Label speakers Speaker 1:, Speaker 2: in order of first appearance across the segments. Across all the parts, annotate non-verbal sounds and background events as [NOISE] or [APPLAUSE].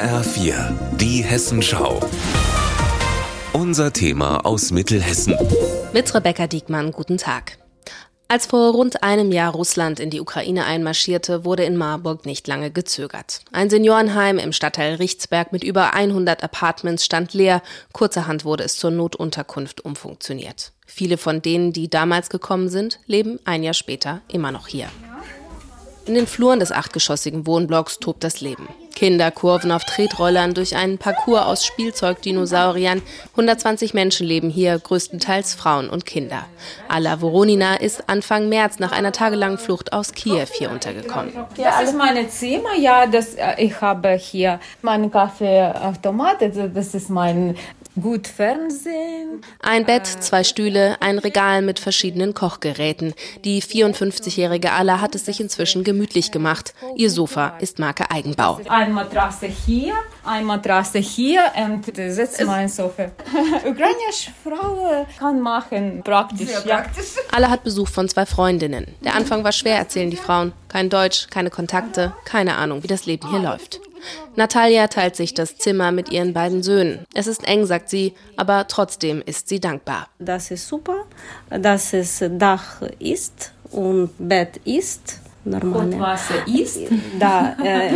Speaker 1: HR4, die Hessenschau. Unser Thema aus Mittelhessen.
Speaker 2: Mit Rebecca Diekmann, guten Tag. Als vor rund einem Jahr Russland in die Ukraine einmarschierte, wurde in Marburg nicht lange gezögert. Ein Seniorenheim im Stadtteil Richtsberg mit über 100 Apartments stand leer. Kurzerhand wurde es zur Notunterkunft umfunktioniert. Viele von denen, die damals gekommen sind, leben ein Jahr später immer noch hier. In den Fluren des achtgeschossigen Wohnblocks tobt das Leben. Kinder kurven auf Tretrollern durch einen Parcours aus Spielzeugdinosauriern. 120 Menschen leben hier, größtenteils Frauen und Kinder. Alla Voronina ist Anfang März nach einer tagelangen Flucht aus Kiew hier untergekommen.
Speaker 3: Das ist meine Zimmer, ja, das, äh, ich habe hier meinen Kaffeeautomat, also das ist mein gut Fernsehen.
Speaker 2: Ein Bett, zwei Stühle, ein Regal mit verschiedenen Kochgeräten. Die 54-jährige Alla hat es sich inzwischen gemütlich gemacht. Ihr Sofa ist Marke Eigenbau.
Speaker 3: Eine Matratze hier, eine Matratze hier und das ist mein Sofa. [LAUGHS] Ukrainische Frau kann machen, praktisch. Sehr praktisch.
Speaker 2: Ja. Alla hat Besuch von zwei Freundinnen. Der Anfang war schwer, erzählen die Frauen. Kein Deutsch, keine Kontakte, keine Ahnung, wie das Leben hier läuft. Natalia teilt sich das Zimmer mit ihren beiden Söhnen. Es ist eng, sagt sie, aber trotzdem ist sie dankbar.
Speaker 4: Das ist super, dass es Dach ist und Bett ist
Speaker 3: normale. Und Wasser ist?
Speaker 4: Da, äh.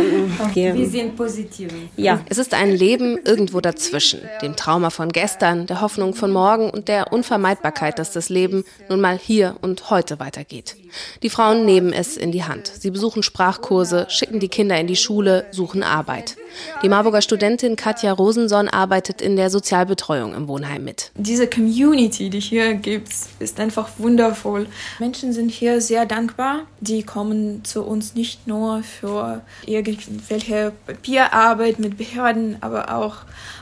Speaker 3: Wir sind positiv.
Speaker 2: Ja. Es ist ein Leben irgendwo dazwischen. Dem Trauma von gestern, der Hoffnung von morgen und der Unvermeidbarkeit, dass das Leben nun mal hier und heute weitergeht. Die Frauen nehmen es in die Hand. Sie besuchen Sprachkurse, schicken die Kinder in die Schule, suchen Arbeit. Die Marburger Studentin Katja Rosenson arbeitet in der Sozialbetreuung im Wohnheim mit.
Speaker 5: Diese Community, die hier gibt, ist einfach wundervoll. Menschen sind hier sehr dankbar. Die kommen zu uns nicht nur für irgendwelche Papierarbeit mit Behörden, aber auch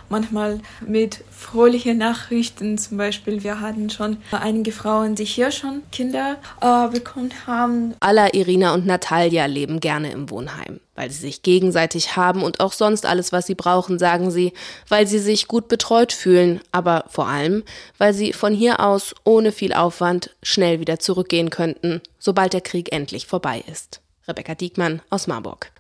Speaker 5: manchmal mit fröhlichen Nachrichten. Zum Beispiel, wir hatten schon einige Frauen, die hier schon Kinder äh, bekommen haben.
Speaker 2: Alla, Irina und Natalia leben gerne im Wohnheim, weil sie sich gegenseitig haben und auch sonst alles, was sie brauchen, sagen sie, weil sie sich gut betreut fühlen, aber vor allem, weil sie von hier aus ohne viel Aufwand schnell wieder zurückgehen könnten, sobald der Krieg endlich vorbei ist. Rebecca Diekmann aus Marburg.